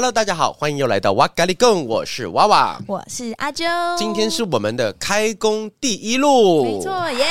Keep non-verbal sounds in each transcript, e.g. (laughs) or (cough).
Hello，大家好，欢迎又来到哇咖喱贡，我是娃娃，我是阿啾，今天是我们的开工第一路，没错耶。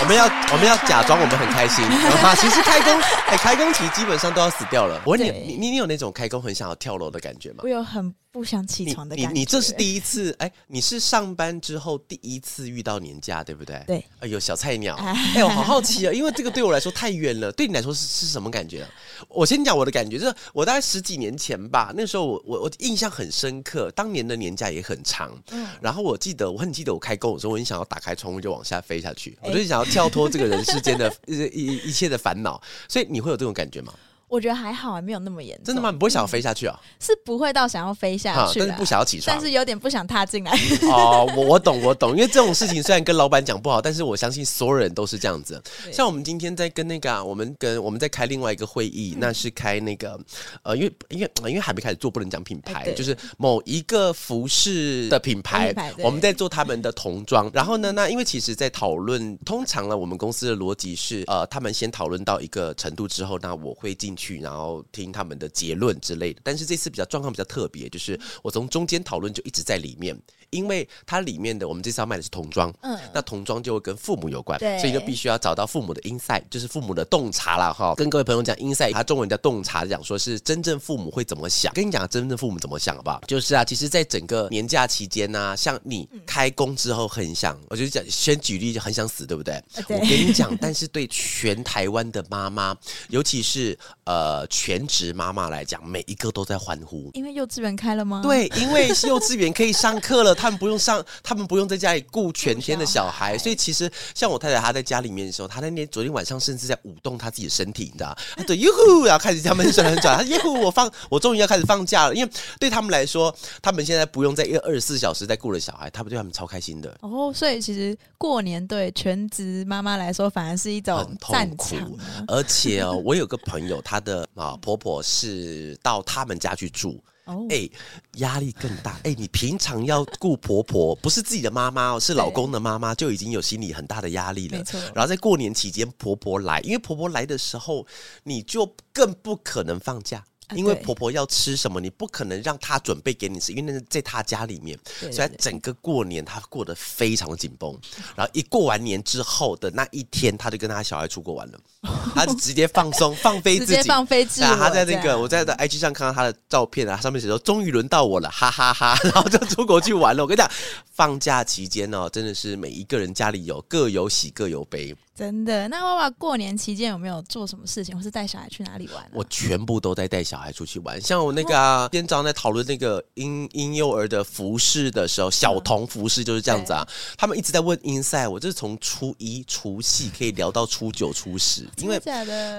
我们要我们要假装我们很开心，(laughs) 啊，其实开工哎，开工期基本上都要死掉了。我问，你你你有那种开工很想要跳楼的感觉吗？我有很。不想起床的感觉。你你，你这是第一次哎，你是上班之后第一次遇到年假，对不对？对。哎呦，小菜鸟，哎，我好好奇啊，因为这个对我来说太远了。对你来说是是什么感觉啊？我先讲我的感觉，就是我大概十几年前吧，那时候我我我印象很深刻，当年的年假也很长。嗯。然后我记得，我很记得我开工的时候，我很想要打开窗户就往下飞下去，我就想要跳脱这个人世间的 (laughs) 一一一切的烦恼。所以你会有这种感觉吗？我觉得还好，还没有那么严重。真的吗？你不会想要飞下去啊？是不会到想要飞下去，但是不想要起床，但是有点不想踏进来。(laughs) 哦，我我懂，我懂，因为这种事情虽然跟老板讲不好，但是我相信所有人都是这样子。像我们今天在跟那个、啊，我们跟我们在开另外一个会议，那是开那个呃，因为因为因为还没开始做，不能讲品牌，就是某一个服饰的品牌，我们在做他们的童装。然后呢，那因为其实，在讨论，通常呢，我们公司的逻辑是，呃，他们先讨论到一个程度之后，那我会进去，然后。听他们的结论之类的，但是这次比较状况比较特别，就是我从中间讨论就一直在里面，因为它里面的我们这次要卖的是童装，嗯，那童装就会跟父母有关，对，所以就必须要找到父母的 inside，就是父母的洞察了哈。跟各位朋友讲 inside，它中文叫洞察，讲说是真正父母会怎么想。跟你讲真正父母怎么想好不好？就是啊，其实，在整个年假期间呢、啊，像你开工之后很想，我就讲先举例就很想死，对不对？对，我跟你讲，但是对全台湾的妈妈，尤其是呃全。职妈妈来讲，每一个都在欢呼，因为幼稚园开了吗？对，因为幼稚园可以上课了，他们不用上，(laughs) 他们不用在家里顾全天的小孩，所以其实像我太太，她在家里面的时候，她那天昨天晚上甚至在舞动她自己的身体，你知道她？对，哟呼，然后开始他们转转转，哟呼，我放，我终于要开始放假了，因为对他们来说，他们现在不用在一个二十四小时在顾着小孩，他们对他们超开心的。哦，所以其实过年对全职妈妈来说，反而是一种很痛苦，(laughs) 而且哦，我有个朋友，她的啊婆婆。是到他们家去住，哎，压力更大。哎，你平常要顾婆婆，不是自己的妈妈哦，是老公的妈妈，就已经有心理很大的压力了。没错。然后在过年期间，婆婆来，因为婆婆来的时候，你就更不可能放假。因为婆婆要吃什么，你不可能让她准备给你吃，因为那是在她家里面，所以整个过年她过得非常的紧绷。然后一过完年之后的那一天，她就跟她小孩出国玩了，她就直接放松放飞自己，直接放飞自己。她在那个我在的 IG 上看到她的照片啊，上面写说终于轮到我了，哈哈哈，哈。(laughs) 然后就出国去玩了。我跟你讲，放假期间哦，真的是每一个人家里有各有喜各有悲。真的，那爸爸过年期间有没有做什么事情，或是带小孩去哪里玩啊？我全部都在带小孩出去玩。像我那个、啊，今天早上在讨论那个婴婴幼儿的服饰的时候，小童服饰就是这样子啊。他们一直在问 insight，我就是从初一除夕可以聊到初九初十，因为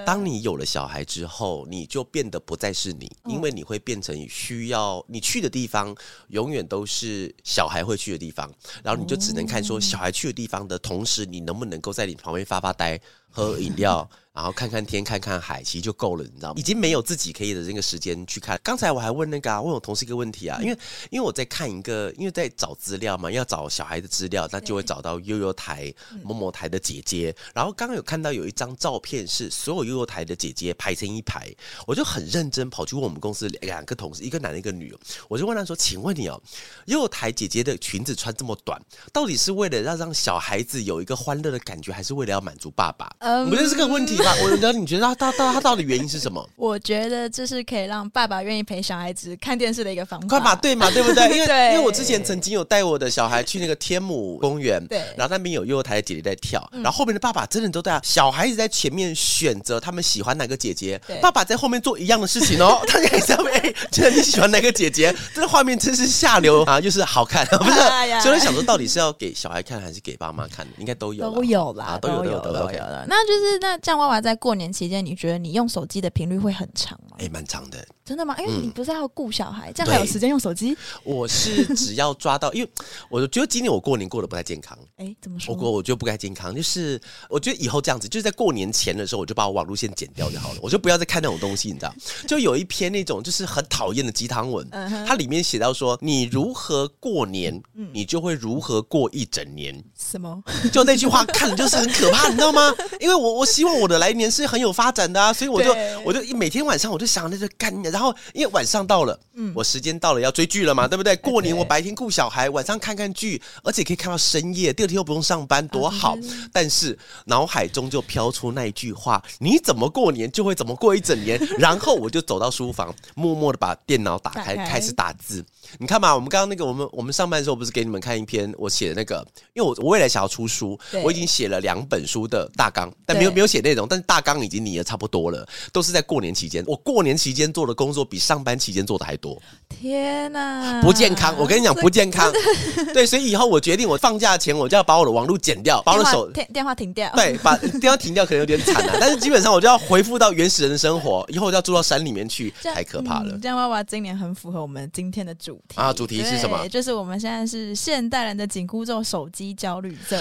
当你有了小孩之后，你就变得不再是你，因为你会变成需要你去的地方永远都是小孩会去的地方，然后你就只能看说小孩去的地方的同时，你能不能够在你旁边。发发呆，喝饮料。(laughs) 然后看看天，看看海，其实就够了，你知道吗？已经没有自己可以的这个时间去看。刚才我还问那个啊，问我同事一个问题啊，因为因为我在看一个，因为在找资料嘛，要找小孩的资料，那就会找到悠悠台某某台的姐姐。然后刚刚有看到有一张照片，是所有悠悠台的姐姐排成一排，我就很认真跑去问我们公司两个同事，一个男的，一个女，我就问他说：“请问你哦，悠悠台姐姐的裙子穿这么短，到底是为了要让小孩子有一个欢乐的感觉，还是为了要满足爸爸？”嗯，不是这个问题。(laughs) 我觉得你觉得他他他他到底原因是什么？我觉得这是可以让爸爸愿意陪小孩子看电视的一个方法。快嘛，对嘛，对不对？(laughs) 因为因为我之前曾经有带我的小孩去那个天母公园，对，然后那边有幼幼台的姐姐在跳，然后后面的爸爸真的都在，小孩子在前面选择他们喜欢哪个姐姐，爸爸在后面做一样的事情哦。(laughs) 他在上面，哎，觉得你喜欢哪个姐姐？这个画面真是下流啊，就是好看，不是？所以想说，到底是要给小孩看还是给爸妈看？应该都有，都有啦，都有，都有，都。那就是那这样，娃娃在过。年期间，你觉得你用手机的频率会很长？吗？哎，蛮长的。真的吗？因为你不是要顾小孩，这样还有时间用手机？我是只要抓到，因为我觉得今年我过年过得不太健康。哎，怎么说？我过我觉得不太健康，就是我觉得以后这样子，就是在过年前的时候，我就把我网路线剪掉就好了，我就不要再看那种东西，你知道？(laughs) 就有一篇那种就是很讨厌的鸡汤文，它里面写到说，你如何过年，你就会如何过一整年。什么？就那句话看了就是很可怕，你知道吗？因为我我希望我的来年是很有发展的啊，所以我就我就每天晚上我就想那就干。然后因为晚上到了，嗯，我时间到了要追剧了嘛，对不对？过年我白天顾小孩，晚上看看剧，而且可以看到深夜，第二天又不用上班，多好。但是脑海中就飘出那一句话：你怎么过年就会怎么过一整年。然后我就走到书房，默默的把电脑打开，开始打字。你看嘛，我们刚刚那个，我们我们上班的时候不是给你们看一篇我写的那个？因为我我未来想要出书，我已经写了两本书的大纲，但没有没有写内容，但是大纲已经拟的差不多了，都是在过年期间。我过年期间做的工作比上班期间做的还多。天哪，不健康！我跟你讲，不健康。(laughs) 对，所以以后我决定，我放假前我就要把我的网络剪掉，把我的手电电话停掉。对，把电话停掉可能有点惨啊，(laughs) 但是基本上我就要恢复到原始人的生活。以后我就要住到山里面去，太可怕了。这样娃娃今年很符合我们今天的主题啊！主题是什么？就是我们现在是现代人的紧箍咒——手机焦虑症。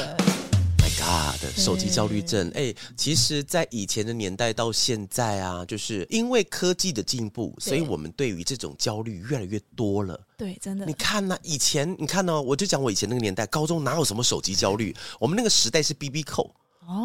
My God，手机焦虑症，哎，其实，在以前的年代到现在啊，就是因为科技的进步，所以我们对于这种焦虑越来越多了。对，真的。你看呢、啊？以前你看呢、哦？我就讲我以前那个年代，高中哪有什么手机焦虑？我们那个时代是 BB 扣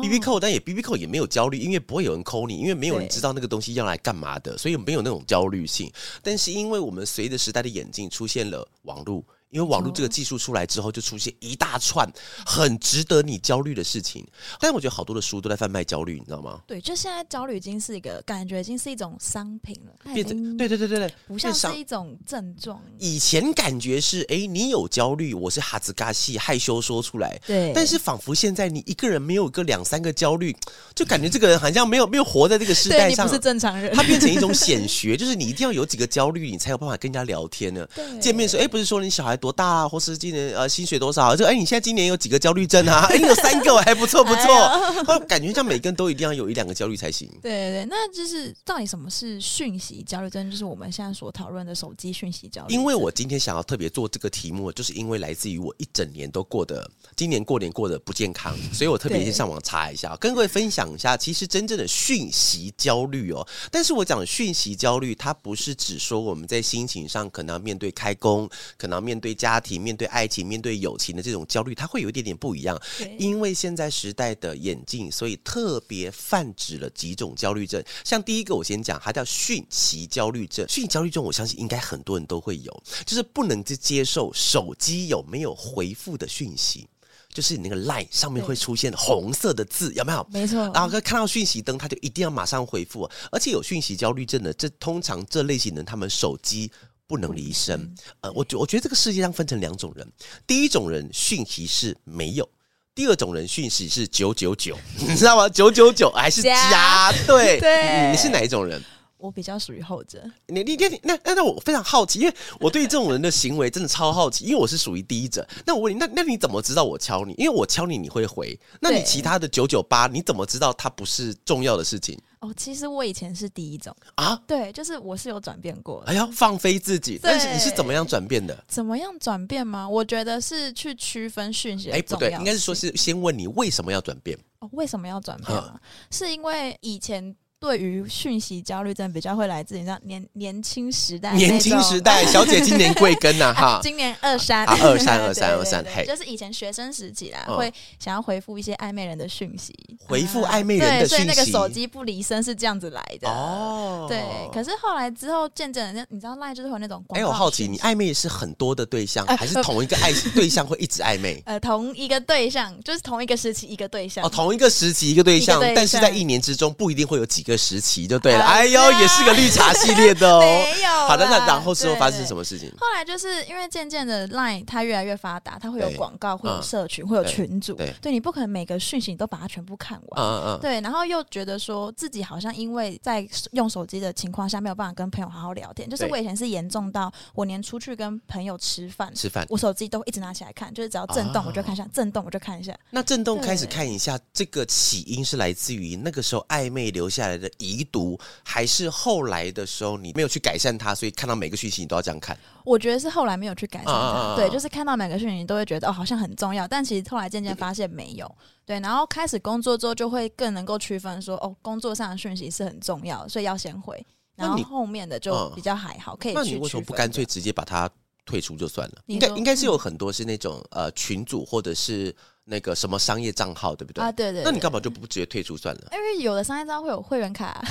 ，BB 扣，但也 BB 扣也没有焦虑，因为不会有人扣你，因为没有人知道那个东西要来干嘛的，所以没有那种焦虑性。但是因为我们随着时代的演进，出现了网络。因为网络这个技术出来之后，就出现一大串很值得你焦虑的事情。但是我觉得好多的书都在贩卖焦虑，你知道吗？对，就现在焦虑已经是一个感觉，已经是一种商品了。变成对对对对对，不像是一种症状。以前感觉是哎，你有焦虑，我是哈兹嘎西害羞说出来。对。但是仿佛现在你一个人没有个两三个焦虑，就感觉这个人好像没有没有活在这个时代上，不是正常人。他变成一种显学，就是你一定要有几个焦虑，你才有办法跟人家聊天呢。(laughs) 见面说，哎，不是说你小孩多大啊，或是。今年呃薪水多少？就哎，你现在今年有几个焦虑症啊？(laughs) 哎，你有三个，还不错不错。感觉像每个人都一定要有一两个焦虑才行。对对对，那就是到底什么是讯息焦虑症？就是我们现在所讨论的手机讯息焦虑。因为我今天想要特别做这个题目，就是因为来自于我一整年都过得今年过年过得不健康，所以我特别先上网查一下，跟各位分享一下，其实真正的讯息焦虑哦。但是我讲讯息焦虑，它不是指说我们在心情上可能要面对开工，可能要面对家庭，面对。爱情面对友情的这种焦虑，它会有一点点不一样。因为现在时代的演进，所以特别泛指了几种焦虑症。像第一个，我先讲，它叫讯息焦虑症。讯息焦虑症，我相信应该很多人都会有，就是不能去接受手机有没有回复的讯息，就是你那个 line 上面会出现红色的字，有没有？没错。然后看到讯息灯，他就一定要马上回复。而且有讯息焦虑症的，这通常这类型的，他们手机。不能离身，呃，我觉我觉得这个世界上分成两种人，第一种人讯息是没有，第二种人讯息是九九九，(laughs) 你知道吗？九九九还是加？对，对，你是哪一种人？我比较属于后者。你你你那那那我非常好奇，因为我对这种人的行为真的超好奇，因为我是属于第一者。那我问你，那那你怎么知道我敲你？因为我敲你你会回，那你其他的九九八你怎么知道它不是重要的事情？哦，其实我以前是第一种啊，对，就是我是有转变过的。哎呀，放飞自己，但是你是怎么样转变的？怎么样转变吗？我觉得是去区分讯息。哎，不对，应该是说是先问你为什么要转变？哦，为什么要转变啊？是因为以前。对于讯息焦虑症比较会来自你知道年年轻时代，年轻时代 (laughs) 小姐今年贵庚呐？(laughs) 哈，今年二三二三二三 (laughs) 二三，就是以前学生时期啦，会想要回复一些暧昧人的讯息，回复暧昧人的讯息，所以那个手机不离身是这样子来的哦。对，可是后来之后渐渐的，你知道赖就是会那种。哎，我好奇，你暧昧是很多的对象，还是同一个爱对象会一直暧昧？呃，同一个对象，就是同一个时期一个对象哦，同一个时期一个对象，但是在一年之中不一定会有几个时期就对了。哎呦，也是个绿茶系列的哦。(laughs) 没有。好的，那然后之后发生什么事情？后来就是因为渐渐的 Line 它越来越发达，它会有广告，会有社群，会有群组。对，你不可能每个讯息你都把它全部看完。嗯嗯。对，然后又觉得说自己好像因为在用手机的情况下没有办法跟朋友好好聊天，就是我以前是严重到我连出去跟朋友吃饭，吃饭我手机都一直拿起来看，就是只要震动我就看一下，震动我就看一下。那震动开始看一下，这个起因是来自于那个时候暧昧留下来来的遗毒，还是后来的时候你没有去改善它，所以看到每个讯息你都要这样看？我觉得是后来没有去改善它，啊、对，就是看到每个讯息你都会觉得哦，好像很重要，但其实后来渐渐发现没有。对，然后开始工作之后，就会更能够区分说，哦，工作上的讯息是很重要，所以要先回。然后后面的就比较还好，可以去。那你为什么不干脆直接把它退出就算了？应该应该是有很多是那种呃群组或者是。那个什么商业账号对不对啊？对对，对，那你干嘛就不直接退出算了？因为有的商业账号会有会员卡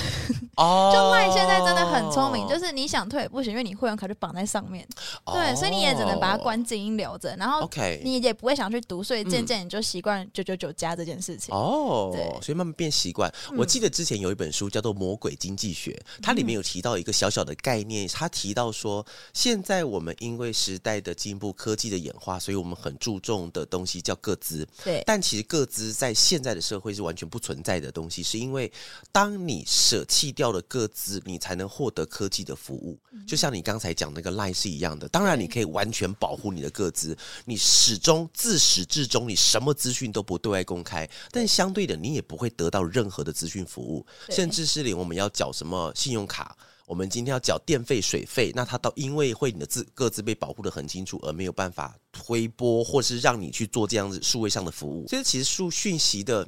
哦。(laughs) 就 LINE 现在真的很聪明，就是你想退也不行，因为你会员卡就绑在上面。哦、对，所以你也只能把它关静音留着，然后你也不会想去读，所以渐渐你就习惯九九九加这件事情。哦，对，所以慢慢变习惯。我记得之前有一本书叫做《魔鬼经济学》，它里面有提到一个小小的概念，它提到说，现在我们因为时代的进步、科技的演化，所以我们很注重的东西叫个资。对，但其实。个资在现在的社会是完全不存在的东西，是因为当你舍弃掉了个资，你才能获得科技的服务。就像你刚才讲那个 LINE 是一样的，当然你可以完全保护你的个资，你始终自始至终你什么资讯都不对外公开，但相对的你也不会得到任何的资讯服务，甚至是连我们要缴什么信用卡。我们今天要缴电费、水费，那他到因为会你的字各自被保护的很清楚，而没有办法推波或是让你去做这样子数位上的服务。所以其实数讯息的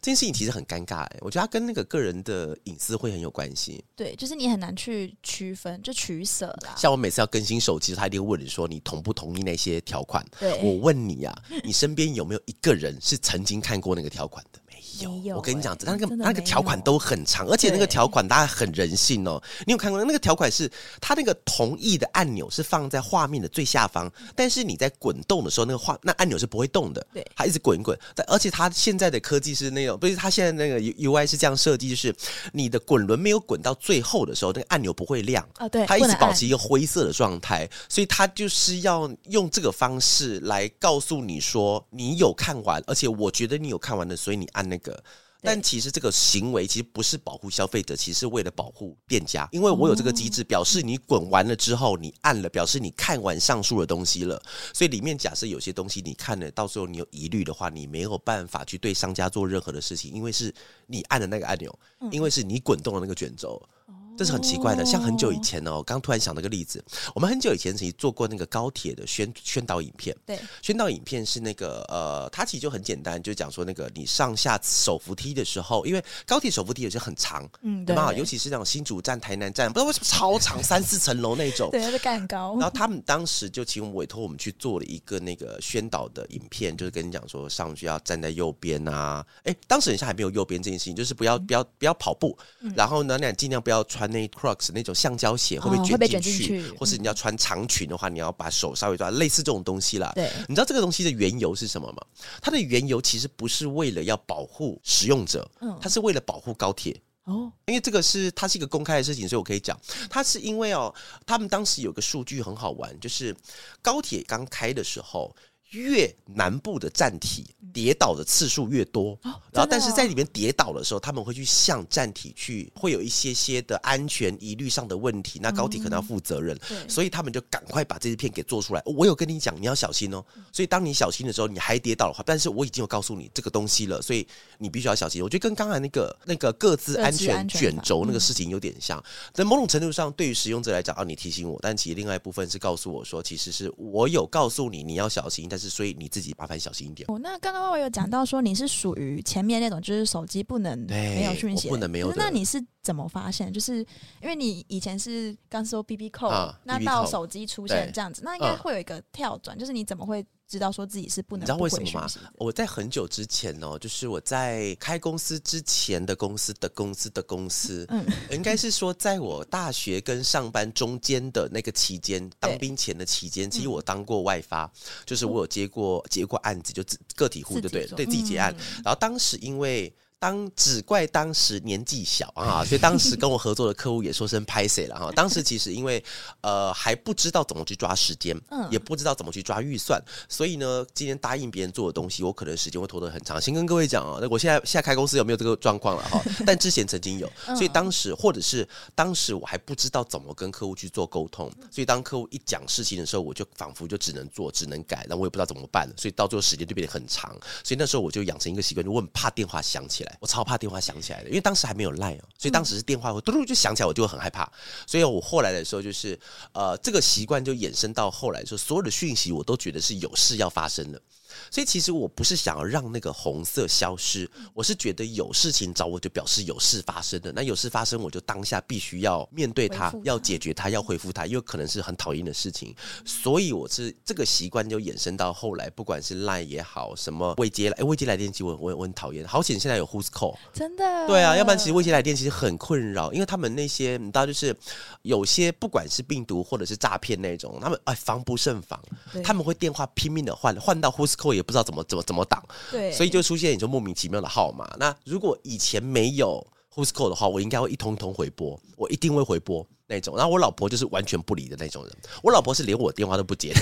这件事情其实很尴尬，哎，我觉得它跟那个个人的隐私会很有关系。对，就是你很难去区分，就取舍啦。像我每次要更新手机，他一定会问你说你同不同意那些条款？对，我问你呀、啊，你身边有没有一个人是曾经看过那个条款的？有，我跟你讲，那个那个条款都很长，而且那个条款大家很人性哦。你有看过那个条款是，它那个同意的按钮是放在画面的最下方，但是你在滚动的时候，那个画那按钮是不会动的，对，它一直滚一滚。但而且它现在的科技是那种，不是它现在那个 UI 是这样设计，就是你的滚轮没有滚到最后的时候，那个按钮不会亮啊，对，它一直保持一个灰色的状态，所以它就是要用这个方式来告诉你说你有看完，而且我觉得你有看完的，所以你按那个。但其实这个行为其实不是保护消费者，其实是为了保护店家，因为我有这个机制，表示你滚完了之后，你按了，表示你看完上述的东西了。所以里面假设有些东西你看了，到时候你有疑虑的话，你没有办法去对商家做任何的事情，因为是你按的那个按钮，因为是你滚动的那个卷轴。这是很奇怪的，像很久以前哦，我刚突然想到个例子，我们很久以前曾经做过那个高铁的宣宣导影片。对，宣导影片是那个呃，它其实就很简单，就讲说那个你上下手扶梯的时候，因为高铁手扶梯有些很长，嗯，对吧？尤其是那种新竹站、台南站，不知道为什么超长，三四层楼那种，(laughs) 对，它是盖很高。然后他们当时就请我们委托我们去做了一个那个宣导的影片，就是跟你讲说上去要站在右边啊，哎，当时好像还没有右边这件事情，就是不要不要不要跑步，嗯、然后呢，那尽量不要穿。那 Crocs 那种橡胶鞋会不会卷进去？哦、去或是你要穿长裙的话，你要把手稍微抓，类似这种东西啦。对，你知道这个东西的缘由是什么吗？它的缘由其实不是为了要保护使用者，嗯，它是为了保护高铁哦。因为这个是它是一个公开的事情，所以我可以讲，它是因为哦，他们当时有个数据很好玩，就是高铁刚开的时候。越南部的站体跌倒的次数越多，哦哦、然后但是在里面跌倒的时候，他们会去向站体去，会有一些些的安全疑虑上的问题，那高铁可能要负责任，嗯、所以他们就赶快把这支片给做出来。我有跟你讲，你要小心哦。所以当你小心的时候，你还跌倒的话，但是我已经有告诉你这个东西了，所以你必须要小心。我觉得跟刚才那个那个各自安全卷轴那个事情有点像，在某种程度上，对于使用者来讲，啊，你提醒我，但其实另外一部分是告诉我说，其实是我有告诉你你要小心，但是。所以你自己麻烦小心一点。哦，那刚刚我有讲到说你是属于前面那种，就是手机不能没有讯息，不能没有。那你是怎么发现？就是因为你以前是刚说 BB Call，啊，那到手机出现这样子，那应该会有一个跳转，就是你怎么会？知道说自己是不能，你知道为什么吗？我在很久之前哦，就是我在开公司之前的公司的公司的公司，嗯，应该是说在我大学跟上班中间的那个期间，当兵前的期间，其实我当过外发，就是我有接过接过案子，就自个体户，对对，对自己结案，然后当时因为。当只怪当时年纪小啊，所以当时跟我合作的客户也说声拍谁了哈。(laughs) 当时其实因为呃还不知道怎么去抓时间，嗯，也不知道怎么去抓预算，所以呢，今天答应别人做的东西，我可能时间会拖得很长。先跟各位讲啊，那我现在现在开公司有没有这个状况了哈？(laughs) 但之前曾经有，所以当时或者是当时我还不知道怎么跟客户去做沟通，所以当客户一讲事情的时候，我就仿佛就只能做，只能改，那我也不知道怎么办，所以到最后时间就变得很长。所以那时候我就养成一个习惯，就我很怕电话响起来。来，我超怕电话响起来的，因为当时还没有 Line 哦，所以当时是电话会嘟嘟就响起来，我就很害怕。所以我后来的时候就是，呃，这个习惯就衍生到后来说，所有的讯息我都觉得是有事要发生的。所以其实我不是想要让那个红色消失，我是觉得有事情找我就表示有事发生的。那有事发生，我就当下必须要面对它，要解决它，要回复它，因为可能是很讨厌的事情。所以我是这个习惯就衍生到后来，不管是 Line 也好，什么未接来，哎，未接来电机我我我很讨厌。好险现在有 Who's Call，真的，对啊，要不然其实未接来电其实很困扰，因为他们那些你知道，就是有些不管是病毒或者是诈骗那种，他们哎防不胜防，他们会电话拼命的换，换到 Who's Call 也不知道怎么怎么怎么挡，对，所以就出现一种莫名其妙的号码。那如果以前没有 Who's Call 的话，我应该会一通一通回拨，我一定会回拨。那种，然后我老婆就是完全不理的那种人。我老婆是连我电话都不接，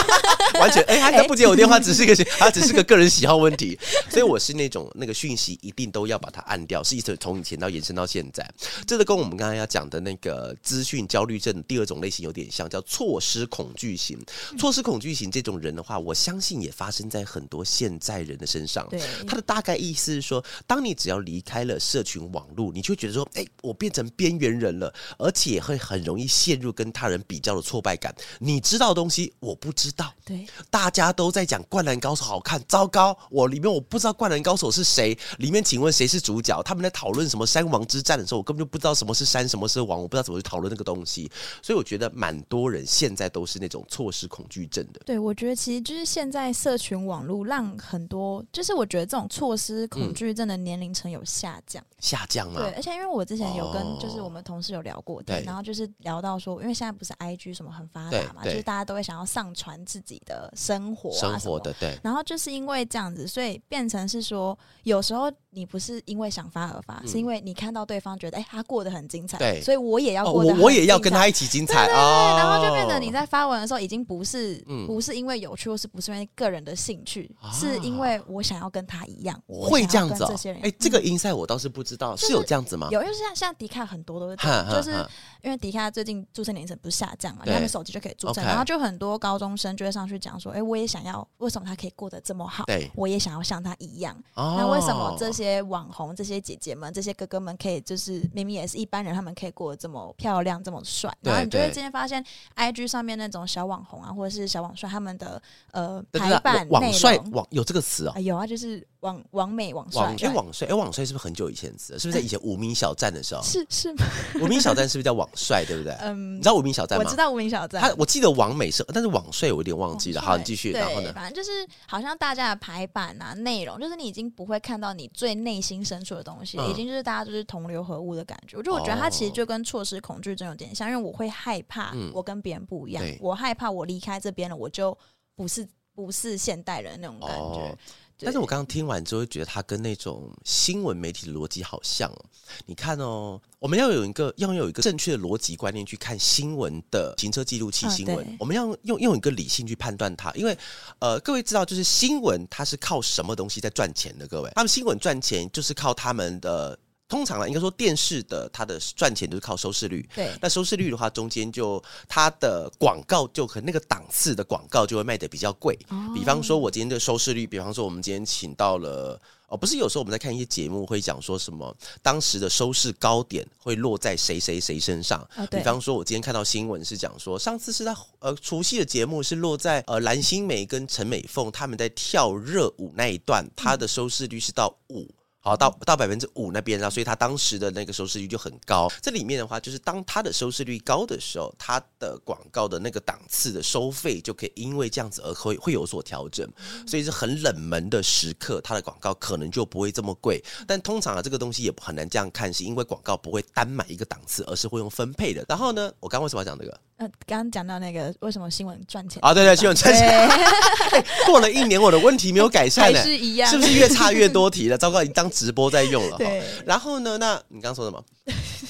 (laughs) 完全哎，她不接我电话，只是个她只是个个人喜好问题。所以我是那种那个讯息一定都要把它按掉，是一直从以前到延伸到现在。这个跟我们刚才要讲的那个资讯焦虑症第二种类型有点像，叫错失恐惧型。错失恐惧型这种人的话，我相信也发生在很多现在人的身上。对，他的大概意思是说，当你只要离开了社群网络，你就会觉得说，哎，我变成边缘人了，而且。会很容易陷入跟他人比较的挫败感。你知道的东西我不知道，对，大家都在讲《灌篮高手》好看，糟糕，我里面我不知道《灌篮高手》是谁。里面请问谁是主角？他们在讨论什么山王之战的时候，我根本就不知道什么是山，什么是王，我不知道怎么去讨论那个东西。所以我觉得蛮多人现在都是那种错失恐惧症的。对，我觉得其实就是现在社群网络让很多，就是我觉得这种错失恐惧症的年龄层有下降，嗯、下降吗？对，而且因为我之前有跟就是我们同事有聊过，对。然后就是聊到说，因为现在不是 IG 什么很发达嘛，就是大家都会想要上传自己的生活啊，生活的对。然后就是因为这样子，所以变成是说，有时候你不是因为想发而发，是因为你看到对方觉得哎，他过得很精彩，对，所以我也要过得，我也要跟他一起精彩，对对对。然后就变成你在发文的时候，已经不是不是因为有趣，或是不是因为个人的兴趣，是因为我想要跟他一样，会这样子。这些人，哎，这个 insight 我倒是不知道，是有这样子吗？有，因为像像迪卡很多都是就是因为迪卡最近注册年龄不是下降嘛，他们手机就可以注册，然后就很多高中生就会上去讲说，哎，我也想要，为什么他可以过得这么好？对，我也想要像他一样。那为什么这些网红、这些姐姐们、这些哥哥们可以，就是明明也是一般人，他们可以过得这么漂亮、这么帅？然后你就会今天发现，IG 上面那种小网红啊，或者是小网帅，他们的呃排版网帅网有这个词啊？有啊，就是。网网美网帅，哎网帅，哎网帅是不是很久以前的词？是不是在以前无名小站的时候？是是吗？(laughs) 无名小站是不是叫网帅？对不对？嗯，你知道无名小站吗？我知道无名小站。他我记得网美是，但是网帅我有点忘记了。好，你继续。然后呢？反正就是好像大家的排版啊，内容就是你已经不会看到你最内心深处的东西，已经就是大家就是同流合污的感觉。我就我觉得他其实就跟错失恐惧症有点像，因为我会害怕我跟别人不一样，我害怕我离开这边了，我就不是不是现代人那种感觉。但是我刚刚听完之后，觉得他跟那种新闻媒体的逻辑好像哦。你看哦，我们要有一个要有一个正确的逻辑观念去看新闻的行车记录器新闻，我们要用用一个理性去判断它。因为呃，各位知道，就是新闻它是靠什么东西在赚钱的？各位，他们新闻赚钱就是靠他们的。通常啊，应该说电视的它的赚钱都是靠收视率。对，那收视率的话，中间就它的广告就和那个档次的广告就会卖的比较贵。哦。比方说，我今天的收视率，比方说我们今天请到了哦，不是有时候我们在看一些节目会讲说什么当时的收视高点会落在谁谁谁身上。哦。比方说，我今天看到新闻是讲说，上次是在呃除夕的节目是落在呃蓝心湄跟陈美凤他们在跳热舞那一段，它的收视率是到五。好，到到百分之五那边，然后所以他当时的那个收视率就很高。这里面的话，就是当他的收视率高的时候，他的广告的那个档次的收费就可以因为这样子而会会有所调整。所以是很冷门的时刻，他的广告可能就不会这么贵。但通常啊，这个东西也很难这样看，是因为广告不会单买一个档次，而是会用分配的。然后呢，我刚为什么要讲这个？呃，刚刚讲到那个为什么新闻赚钱啊？对对，新闻赚钱。(laughs) 过了一年，我的问题没有改善呢，(laughs) 是一样，是不是越差越多题了？糟糕，已经当直播在用了。(laughs) 对。然后呢？那你刚刚说什么？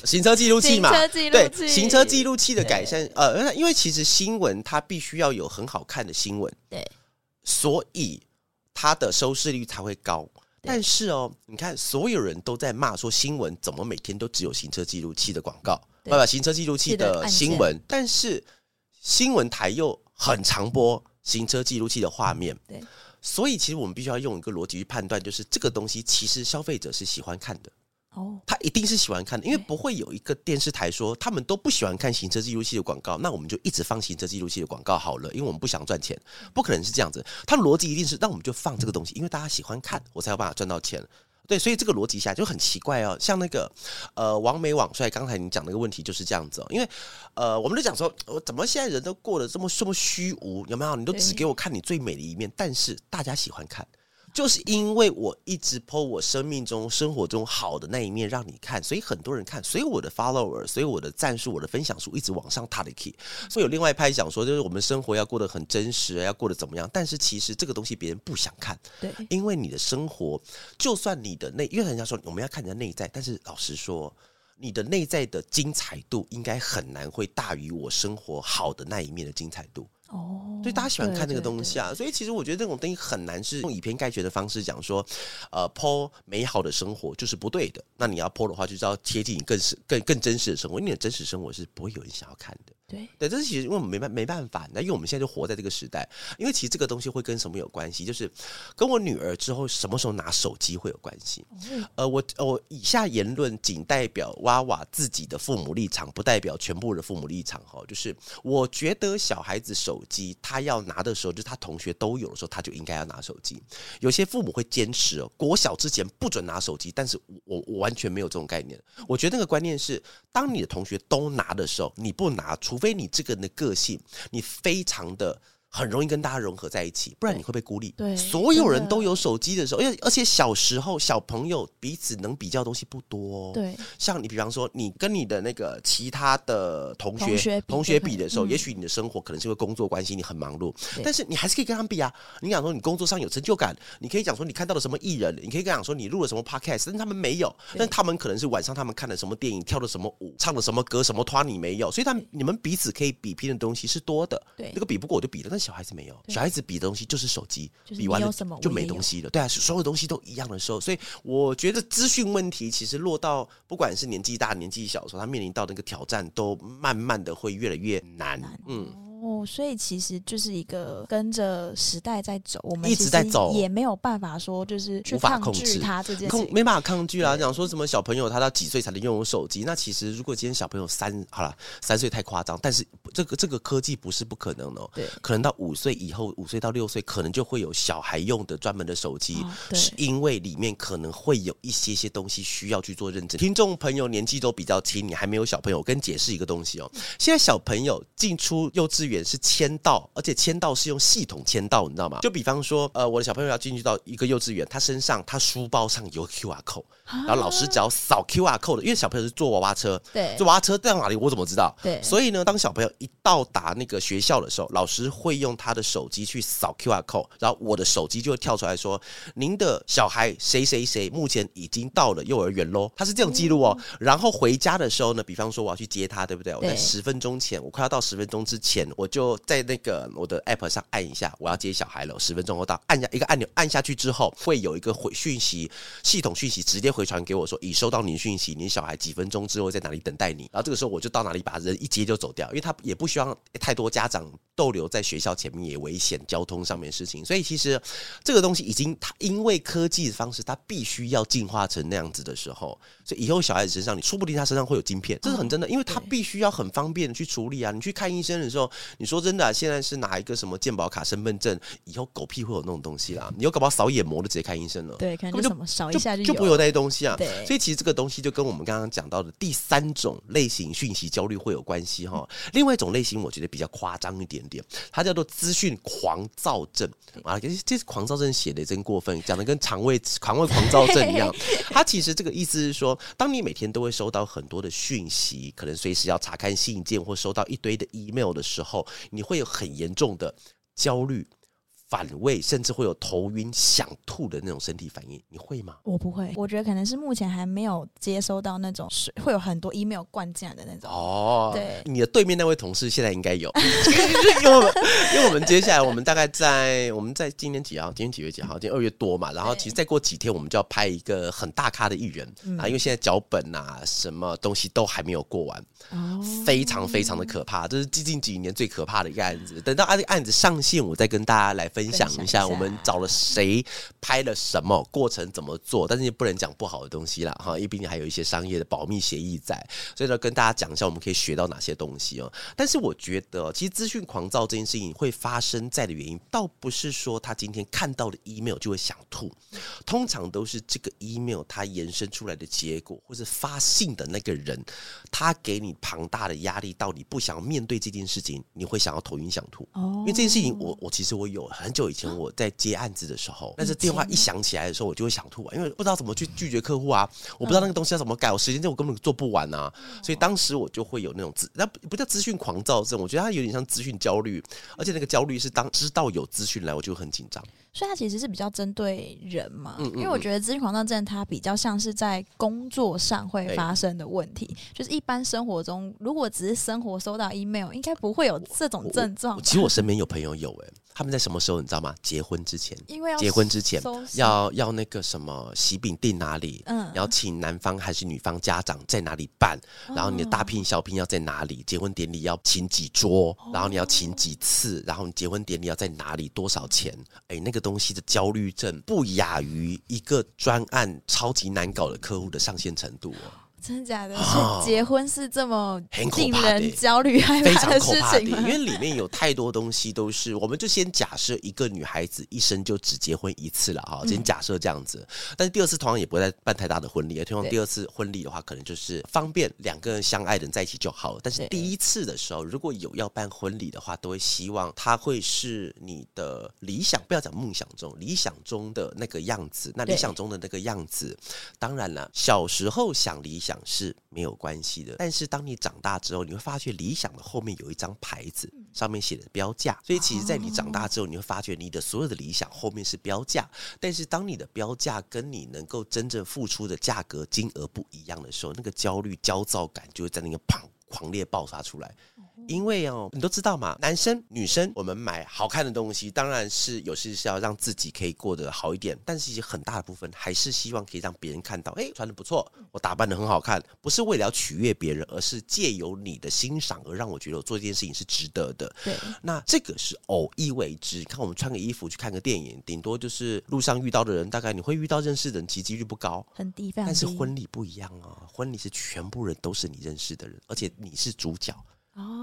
行车记录器嘛。行车记录器。对，行车记录器的改善。呃，因为其实新闻它必须要有很好看的新闻，对，所以它的收视率才会高。但是哦，你看，所有人都在骂说新闻怎么每天都只有行车记录器的广告。不不，行车记录器的新闻，但是新闻台又很常播行车记录器的画面。对，所以其实我们必须要用一个逻辑去判断，就是这个东西其实消费者是喜欢看的。哦，他一定是喜欢看的，因为不会有一个电视台说他们都不喜欢看行车记录器的广告，那我们就一直放行车记录器的广告好了，因为我们不想赚钱，不可能是这样子。他的逻辑一定是，那我们就放这个东西，因为大家喜欢看，我才有办法赚到钱。对，所以这个逻辑下就很奇怪哦。像那个呃，王美网帅，刚才你讲那个问题就是这样子哦，因为呃，我们都讲说，我怎么现在人都过得这么这么虚无，有没有？你都只给我看你最美的一面，但是大家喜欢看。就是因为我一直 po 我生命中、生活中好的那一面让你看，所以很多人看，所以我的 follower，所以我的赞数、我的分享数一直往上踏的 key。所以有另外一派讲说，就是我们生活要过得很真实，要过得怎么样？但是其实这个东西别人不想看，对，因为你的生活，就算你的内，因为人家说我们要看你的内在，但是老实说，你的内在的精彩度应该很难会大于我生活好的那一面的精彩度。哦，所以大家喜欢看那个东西啊，所以其实我觉得这种东西很难是用以偏概全的方式讲说，呃，po 美好的生活就是不对的。那你要 po 的话，就是要贴近你更是更更真实的生活，因为你的真实生活是不会有人想要看的。对对，这是其实因为我们没办没办法，那因为我们现在就活在这个时代。因为其实这个东西会跟什么有关系？就是跟我女儿之后什么时候拿手机会有关系。呃，我我以下言论仅代表娃娃自己的父母立场，不代表全部的父母立场。哈，就是我觉得小孩子手机他要拿的时候，就是他同学都有的时候，他就应该要拿手机。有些父母会坚持哦，国小之前不准拿手机，但是我我完全没有这种概念。我觉得那个观念是，当你的同学都拿的时候，你不拿出。除非你这个人的个性，你非常的。很容易跟大家融合在一起，不然你会被孤立。对，所有人都有手机的时候，而且而且小时候小朋友彼此能比较的东西不多。对，像你比方说，你跟你的那个其他的同学同学比，的时候，嗯、也许你的生活可能是因为工作关系，你很忙碌，但是你还是可以跟他们比啊。你讲说你工作上有成就感，你可以讲说你看到了什么艺人，你可以跟讲说你录了什么 podcast，但他们没有，但他们可能是晚上他们看了什么电影，跳了什么舞，唱了什么歌，什么团你没有，所以他们你们彼此可以比拼的东西是多的。对，那个比不过我就比了，但小孩子没有，小孩子比的东西就是手机，比完了就没东西了。对啊，所有东西都一样的时候，所以我觉得资讯问题其实落到不管是年纪大年纪小的时候，他面临到那个挑战都慢慢的会越来越难。嗯。哦，所以其实就是一个跟着时代在走，我们一直在走，也没有办法说就是去抗拒它这件事，没办法抗拒啦。讲说什么小朋友他到几岁才能拥有手机？那其实如果今天小朋友三好了，三岁太夸张，但是这个这个科技不是不可能的喔。对，可能到五岁以后，五岁到六岁可能就会有小孩用的专门的手机，是因为里面可能会有一些些东西需要去做认证。听众朋友年纪都比较轻，你还没有小朋友，我跟你解释一个东西哦。现在小朋友进出幼稚园。是签到，而且签到是用系统签到，你知道吗？就比方说，呃，我的小朋友要进去到一个幼稚园，他身上他书包上有 QR code，然后老师只要扫 QR code 的，因为小朋友是坐娃娃车，对，坐娃娃车在哪里我怎么知道？对，所以呢，当小朋友一到达那个学校的时候，老师会用他的手机去扫 QR code，然后我的手机就会跳出来说，您的小孩谁谁谁目前已经到了幼儿园喽，他是这种记录哦。然后回家的时候呢，比方说我要去接他，对不对？我在十分钟前，我快要到十分钟之前，我。就在那个我的 app 上按一下，我要接小孩了，十分钟后到，按下一个按钮，按下去之后会有一个回讯息，系统讯息直接回传给我说，已收到您讯息，您小孩几分钟之后在哪里等待你，然后这个时候我就到哪里把人一接就走掉，因为他也不希望太多家长逗留在学校前面也危险交通上面的事情，所以其实这个东西已经它因为科技的方式，它必须要进化成那样子的时候，所以以后小孩子身上你说不定他身上会有晶片，这是很真的，因为他必须要很方便的去处理啊，你去看医生的时候。你说真的啊，现在是拿一个什么健保卡、身份证，以后狗屁会有那种东西啦。你有搞不好扫眼膜的直接看医生了，对，看就什么扫一下就就不会有那些东西啊。对，所以其实这个东西就跟我们刚刚讲到的第三种类型讯息焦虑会有关系哈。另外一种类型，我觉得比较夸张一点点，它叫做资讯狂躁症啊。这这狂躁症写的真过分，讲的跟肠胃肠胃狂躁症一样。(laughs) 它其实这个意思是说，当你每天都会收到很多的讯息，可能随时要查看信件或收到一堆的 email 的时候。你会有很严重的焦虑。反胃，甚至会有头晕、想吐的那种身体反应，你会吗？我不会，我觉得可能是目前还没有接收到那种是会有很多 email 灌进来的那种。哦，对，你的对面那位同事现在应该有，因为我们因为我们接下来我们大概在我们在今天几号？今天几月几号？今天二月多嘛，然后其实再过几天我们就要拍一个很大咖的艺人啊，因为现在脚本啊什么东西都还没有过完，哦，非常非常的可怕，这是最近几年最可怕的一个案子。等到这个案子上线，我再跟大家来分分享一下，我们找了谁拍了什么，过程怎么做，但是也不能讲不好的东西啦，哈，因为毕竟还有一些商业的保密协议在，所以呢，跟大家讲一下我们可以学到哪些东西哦。但是我觉得，其实资讯狂躁这件事情会发生在的原因，倒不是说他今天看到的 email 就会想吐，通常都是这个 email 它延伸出来的结果，或是发信的那个人，他给你庞大的压力，到你不想要面对这件事情，你会想要头晕想吐。哦，因为这件事情我，我我其实我有很久以前我在接案子的时候，但是电话一响起来的时候，我就会想吐啊，因为不知道怎么去拒绝客户啊，我不知道那个东西要怎么改，我时间内我根本做不完啊，所以当时我就会有那种资，那不叫资讯狂躁症，我觉得它有点像资讯焦虑，而且那个焦虑是当知道有资讯来，我就很紧张。所以它其实是比较针对人嘛，因为我觉得资讯狂躁症它比较像是在工作上会发生的问题，就是一般生活中如果只是生活收到 email，应该不会有这种症状。其实我身边有朋友有哎、欸。他们在什么时候你知道吗？结婚之前，因为要结婚之前要要那个什么喜饼订哪里？嗯，然后请男方还是女方家长在哪里办？然后你的大聘小聘要在哪里？结婚典礼要请几桌？然后你要请几次？然后你结婚典礼要在哪里？多少钱？哎，那个东西的焦虑症不亚于一个专案超级难搞的客户的上线程度哦。真的假的？是结婚是这么令人焦虑害怕的事情吗？因为里面有太多东西都是，我们就先假设一个女孩子一生就只结婚一次了哈，先假设这样子。但是第二次同样也不会再办太大的婚礼，通常第二次婚礼的话，可能就是方便两个人相爱的人在一起就好了。但是第一次的时候，如果有要办婚礼的话，都会希望他会是你的理想，不要讲梦想中，理想中的那个样子。那理想中的那个样子，当然了，小时候想理想。是没有关系的，但是当你长大之后，你会发觉理想的后面有一张牌子，上面写的标价。所以其实，在你长大之后，你会发觉你的所有的理想后面是标价。但是当你的标价跟你能够真正付出的价格金额不一样的时候，那个焦虑、焦躁感就会在那个砰狂烈爆发出来。因为哦，你都知道嘛，男生女生，我们买好看的东西，当然是有时是要让自己可以过得好一点，但是其实很大的部分还是希望可以让别人看到，哎，穿的不错，我打扮的很好看，不是为了要取悦别人，而是借由你的欣赏而让我觉得我做这件事情是值得的。对，那这个是偶一为之。看我们穿个衣服去看个电影，顶多就是路上遇到的人，大概你会遇到认识的人，其实几率不高，很低。但是婚礼不一样啊，婚礼是全部人都是你认识的人，而且你是主角。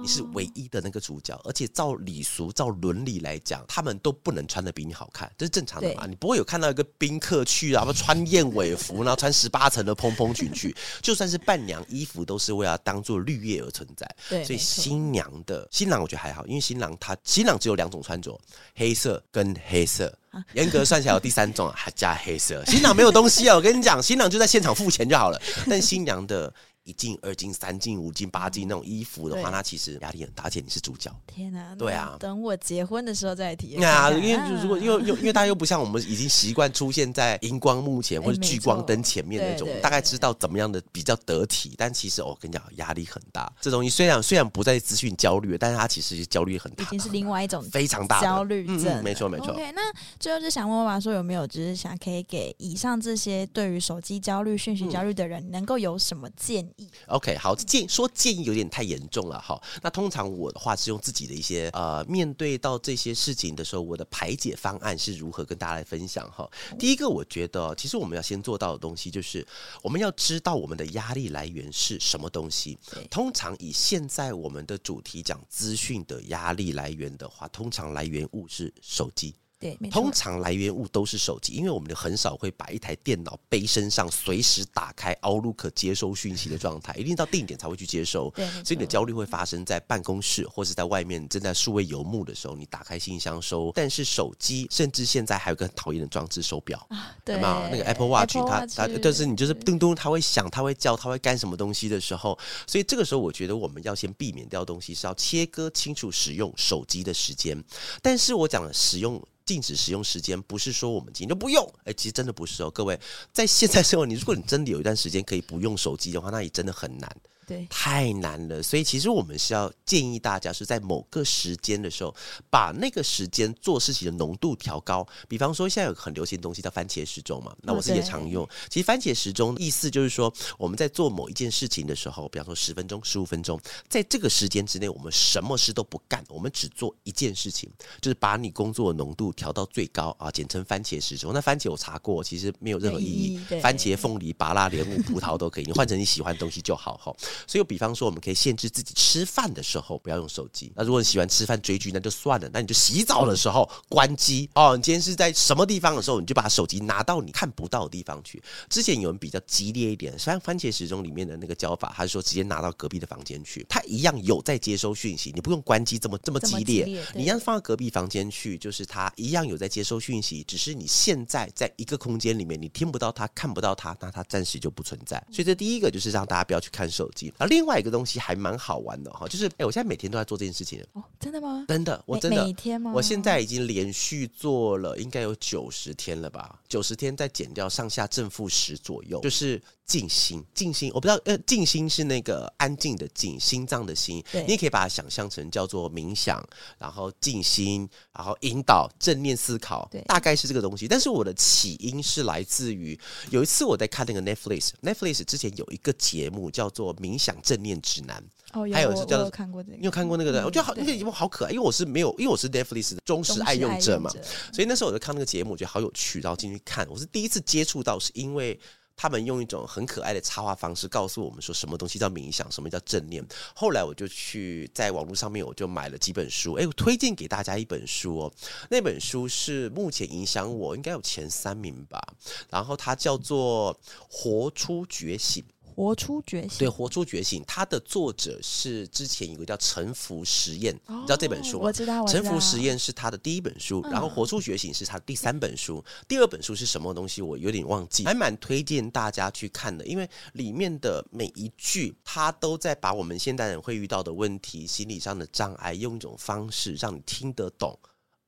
你是唯一的那个主角，而且照礼俗、照伦理来讲，他们都不能穿的比你好看，这是正常的嘛？你不会有看到一个宾客去，然后穿燕尾服，然后穿十八层的蓬蓬裙去，就算是伴娘，衣服都是为了当做绿叶而存在。对，所以新娘的新郎我觉得还好，因为新郎他新郎只有两种穿着，黑色跟黑色，严格算起来有第三种还加黑色。新郎没有东西啊，我跟你讲，新郎就在现场付钱就好了，但新娘的。一进二进三进五进八进那种衣服的话，那其实压力很大，而且你是主角。天哪！对啊，等我结婚的时候再体验。啊，因为如果又又因为大家又不像我们已经习惯出现在荧光幕前 (laughs) 或者聚光灯前面那种，大概知道怎么样的比较得体。但其实我跟你讲，压力很大。这东西虽然虽然不在资讯焦虑，但是它其实焦虑很大，已经是另外一种非常大焦虑症。没错没错。OK，那最后就想问问说，有没有就是想可以给以上这些对于手机焦虑、讯息焦虑的人，能够有什么建议？OK，好。建说建议有点太严重了哈。那通常我的话是用自己的一些呃，面对到这些事情的时候，我的排解方案是如何跟大家来分享哈。第一个，我觉得其实我们要先做到的东西就是我们要知道我们的压力来源是什么东西。通常以现在我们的主题讲资讯的压力来源的话，通常来源物是手机。对，通常来源物都是手机，因为我们很少会把一台电脑背身上，随时打开 Outlook 接收讯息的状态，一定到定点才会去接收。对，所以你的焦虑会发生在办公室或是在外面正在数位游牧的时候，你打开信箱收。但是手机，甚至现在还有个很讨厌的装置，手表啊，对吗？那个 Apple Watch，它它就是你就是咚咚，它会响，它会叫，它会干什么东西的时候，所以这个时候我觉得我们要先避免掉东西，是要切割清楚使用手机的时间。但是我讲的使用。禁止使用时间，不是说我们今天就不用，哎、其实真的不是哦，各位，在现在社会，你如果你真的有一段时间可以不用手机的话，那也真的很难。对，太难了。所以其实我们是要建议大家是在某个时间的时候，把那个时间做事情的浓度调高。比方说，现在有个很流行的东西叫番茄时钟嘛，那我自己也常用。其实番茄时钟意思就是说，我们在做某一件事情的时候，比方说十分钟、十五分钟，在这个时间之内，我们什么事都不干，我们只做一件事情，就是把你工作的浓度调到最高啊，简称番茄时钟。那番茄我查过，其实没有任何意义。番茄、凤梨、芭辣、莲雾、葡萄都可以，你换成你喜欢的东西就好哈。所以，比方说，我们可以限制自己吃饭的时候不要用手机。那如果你喜欢吃饭追剧，那就算了，那你就洗澡的时候关机哦。你今天是在什么地方的时候，你就把手机拿到你看不到的地方去。之前有人比较激烈一点，像番茄时钟里面的那个教法，他是说直接拿到隔壁的房间去，他一样有在接收讯息，你不用关机这么这么激烈，(laughs) 你一样放到隔壁房间去，就是他一样有在接收讯息，只是你现在在一个空间里面，你听不到他，看不到他，那他暂时就不存在。所以这第一个就是让大家不要去看手机。而另外一个东西还蛮好玩的哈，就是哎，我现在每天都在做这件事情哦，真的吗？真的，我真的每天吗？我现在已经连续做了应该有九十天了吧，九十天再减掉上下正负十左右，就是。静心，静心，我不知道，呃，静心是那个安静的静，心脏的心，对，你也可以把它想象成叫做冥想，然后静心，然后引导正念思考，对，大概是这个东西。但是我的起因是来自于有一次我在看那个 Netflix，Netflix 之前有一个节目叫做《冥想正念指南》，哦，有还有是叫做看过这个，你有看过那个的？嗯、我觉得好，那个节目好可爱，因为我是没有，因为我是 Netflix 的忠实爱用者嘛，者所以那时候我就看那个节目，我觉得好有趣，然后进去看。我是第一次接触到，是因为。他们用一种很可爱的插画方式告诉我们说什么东西叫冥想，什么叫正念。后来我就去在网络上面，我就买了几本书。哎，我推荐给大家一本书哦，那本书是目前影响我应该有前三名吧。然后它叫做《活出觉醒》。活出觉醒，对，活出觉醒。它的作者是之前有个叫沉浮实验，哦、你知道这本书吗？我知道，沉浮实验是他的第一本书，嗯、然后活出觉醒是他的第三本书。嗯、第二本书是什么东西？我有点忘记，还蛮推荐大家去看的，因为里面的每一句，他都在把我们现代人会遇到的问题、心理上的障碍，用一种方式让你听得懂。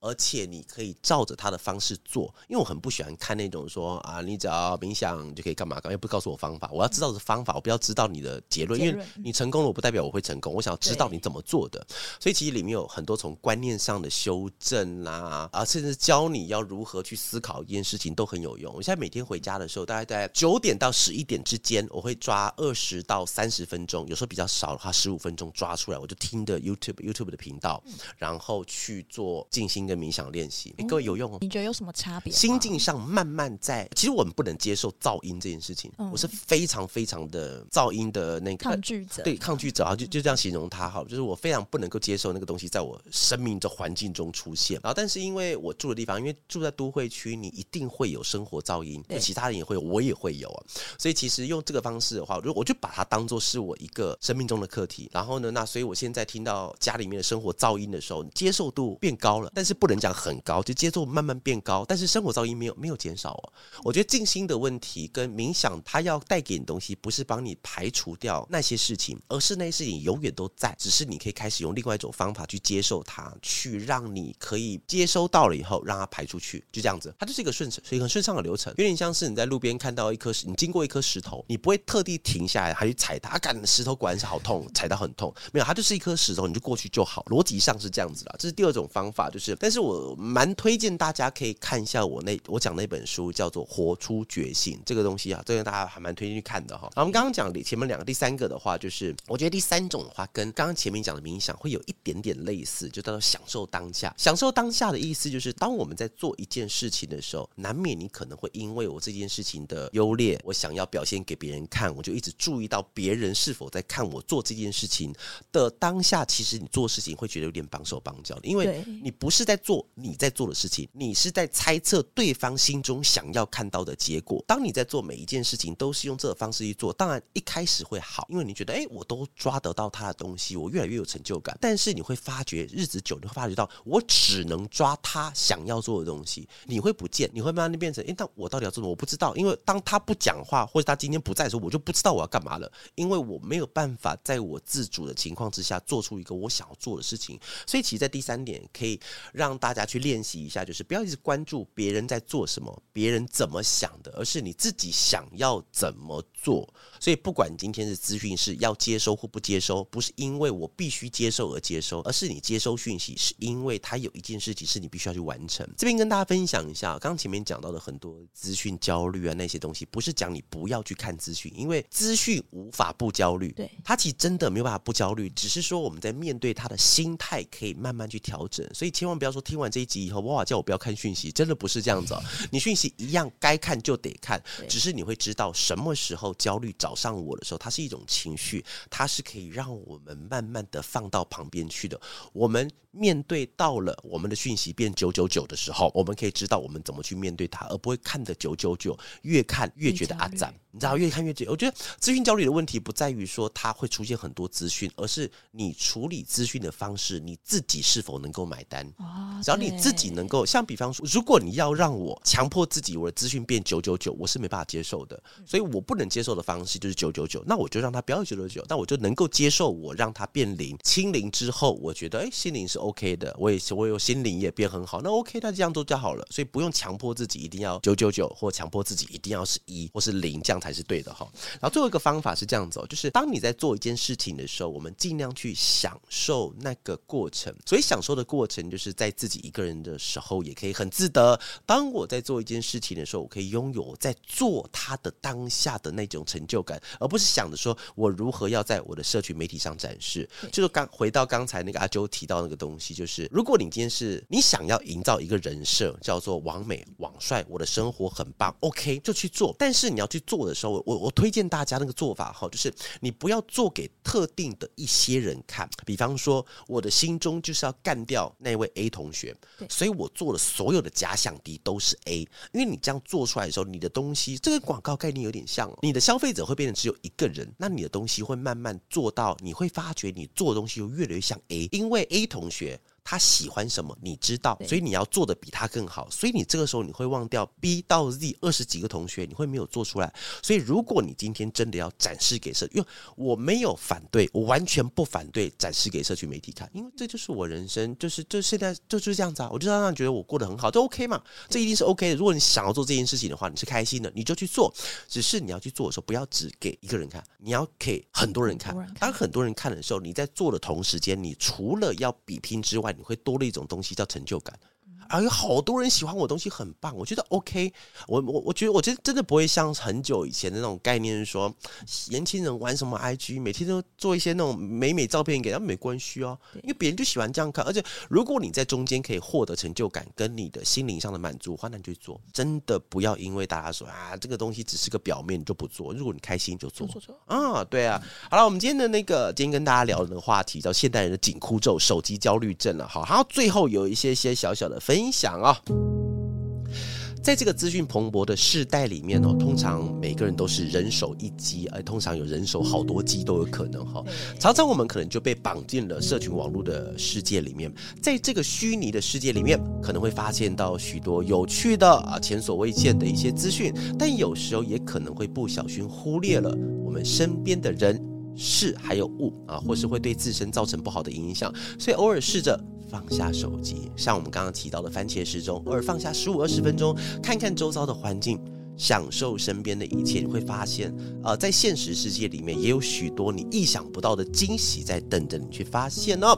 而且你可以照着他的方式做，因为我很不喜欢看那种说啊，你只要冥想就可以干嘛干嘛，又不告诉我方法。我要知道的方法，我不要知道你的结论，因为你成功了，我不代表我会成功。我想要知道你怎么做的。所以其实里面有很多从观念上的修正啦，啊，甚至教你要如何去思考一件事情都很有用。我现在每天回家的时候，大概在九点到十一点之间，我会抓二十到三十分钟，有时候比较少的话十五分钟抓出来，我就听的 YouTube YouTube 的频道，然后去做静心的。冥想练习，欸，各位有用哦？你觉得有什么差别？心境上慢慢在，其实我们不能接受噪音这件事情。嗯、我是非常非常的噪音的那个抗拒者，对抗拒者啊，就就这样形容他哈，就是我非常不能够接受那个东西在我生命的环境中出现。然后，但是因为我住的地方，因为住在都会区，你一定会有生活噪音，对，其他人也会有，我也会有啊。所以其实用这个方式的话，如果我就把它当做是我一个生命中的课题。然后呢，那所以我现在听到家里面的生活噪音的时候，接受度变高了，但是不。能讲很高，就节奏慢慢变高，但是生活噪音没有没有减少哦。我觉得静心的问题跟冥想，它要带给你东西，不是帮你排除掉那些事情，而是那些事情永远都在，只是你可以开始用另外一种方法去接受它，去让你可以接收到了以后，让它排出去，就这样子，它就是一个顺所以很顺畅的流程。有点像是你在路边看到一颗石，你经过一颗石头，你不会特地停下来还去踩它，感觉石头果然是好痛，踩到很痛，没有，它就是一颗石头，你就过去就好，逻辑上是这样子啦。这是第二种方法，就是但是。我蛮推荐大家可以看一下我那我讲那本书叫做《活出觉醒》这个东西啊，这个大家还蛮推荐去看的哈。我们刚刚讲的前面两个，第三个的话就是，我觉得第三种的话跟刚刚前面讲的冥想会有一点点类似，就叫做享受当下。享受当下的意思就是，当我们在做一件事情的时候，难免你可能会因为我这件事情的优劣，我想要表现给别人看，我就一直注意到别人是否在看我做这件事情的当下。其实你做事情会觉得有点绑手绑脚的，因为你不是在。做你在做的事情，你是在猜测对方心中想要看到的结果。当你在做每一件事情，都是用这个方式去做，当然一开始会好，因为你觉得，哎，我都抓得到他的东西，我越来越有成就感。但是你会发觉，日子久，你会发觉到，我只能抓他想要做的东西，你会不见，你会慢慢变成，哎，那我到底要做什么？我不知道，因为当他不讲话，或者他今天不在的时候，我就不知道我要干嘛了，因为我没有办法在我自主的情况之下做出一个我想要做的事情。所以，其实，在第三点可以让让大家去练习一下，就是不要一直关注别人在做什么，别人怎么想的，而是你自己想要怎么做。所以，不管今天是资讯是要接收或不接收，不是因为我必须接受而接收，而是你接收讯息是因为它有一件事情是你必须要去完成。这边跟大家分享一下，刚刚前面讲到的很多资讯焦虑啊那些东西，不是讲你不要去看资讯，因为资讯无法不焦虑。对，它其实真的没有办法不焦虑，只是说我们在面对它的心态可以慢慢去调整。所以千万不要说听完这一集以后，哇，叫我不要看讯息，真的不是这样子哦。你讯息一样该看就得看，只是你会知道什么时候焦虑找上我的时候，它是一种情绪，它是可以让我们慢慢的放到旁边去的。我们面对到了我们的讯息变九九九的时候，我们可以知道我们怎么去面对它，而不会看的九九九，越看越觉得阿赞。你知道，越看越觉得，我觉得资讯焦虑的问题不在于说它会出现很多资讯，而是你处理资讯的方式，你自己是否能够买单。只要你自己能够，像比方说，如果你要让我强迫自己我的资讯变九九九，我是没办法接受的。所以我不能接受的方式就是九九九，那我就让它不要九九九，那我就能够接受我让它变零，清零之后，我觉得哎，心灵是 OK 的，我也是我有心灵也变很好，那 OK，那这样做就好了。所以不用强迫自己一定要九九九，或强迫自己一定要是一或是零，这样。才是对的哈。然后最后一个方法是这样子哦，就是当你在做一件事情的时候，我们尽量去享受那个过程。所以享受的过程，就是在自己一个人的时候，也可以很自得。当我在做一件事情的时候，我可以拥有在做它的当下的那种成就感，而不是想着说我如何要在我的社群媒体上展示。就是刚回到刚才那个阿啾提到那个东西，就是如果你今天是你想要营造一个人设，叫做王美、王帅，我的生活很棒，OK，就去做。但是你要去做的时候，我我推荐大家那个做法哈，就是你不要做给特定的一些人看。比方说，我的心中就是要干掉那位 A 同学，所以我做的所有的假想敌都是 A。因为你这样做出来的时候，你的东西这个广告概念有点像，你的消费者会变得只有一个人，那你的东西会慢慢做到，你会发觉你做的东西又越来越像 A，因为 A 同学。他喜欢什么，你知道，所以你要做的比他更好。所以你这个时候你会忘掉 B 到 Z 二十几个同学，你会没有做出来。所以如果你今天真的要展示给社，因为我没有反对，我完全不反对展示给社区媒体看，因为这就是我人生，就是就现在就是这样子啊。我就让让觉得我过得很好，就 OK 嘛，这一定是 OK 的。如果你想要做这件事情的话，你是开心的，你就去做。只是你要去做的时候，不要只给一个人看，你要给很多人看。当很多人看的时候，你在做的同时间，你除了要比拼之外，你会多了一种东西叫成就感。啊，有好多人喜欢我东西很棒，我觉得 OK。我我我觉得我觉得真的不会像很久以前的那种概念，是说年轻人玩什么 IG，每天都做一些那种美美照片给他们，没关系哦，因为别人就喜欢这样看。而且如果你在中间可以获得成就感跟你的心灵上的满足，那你就做。真的不要因为大家说啊这个东西只是个表面，你就不做。如果你开心就做。啊，对啊。好了，我们今天的那个今天跟大家聊的那个话题叫现代人的紧箍咒——手机焦虑症了。好，然后最后有一些些小小的分。分享啊，在这个资讯蓬勃的世代里面哦，通常每个人都是人手一机，而通常有人手好多机都有可能哈。常常我们可能就被绑进了社群网络的世界里面，在这个虚拟的世界里面，可能会发现到许多有趣的啊、前所未见的一些资讯，但有时候也可能会不小心忽略了我们身边的人事还有物啊，或是会对自身造成不好的影响，所以偶尔试着。放下手机，像我们刚刚提到的番茄时钟，偶尔放下十五二十分钟，看看周遭的环境，享受身边的一切，你会发现，呃，在现实世界里面也有许多你意想不到的惊喜在等着你去发现哦。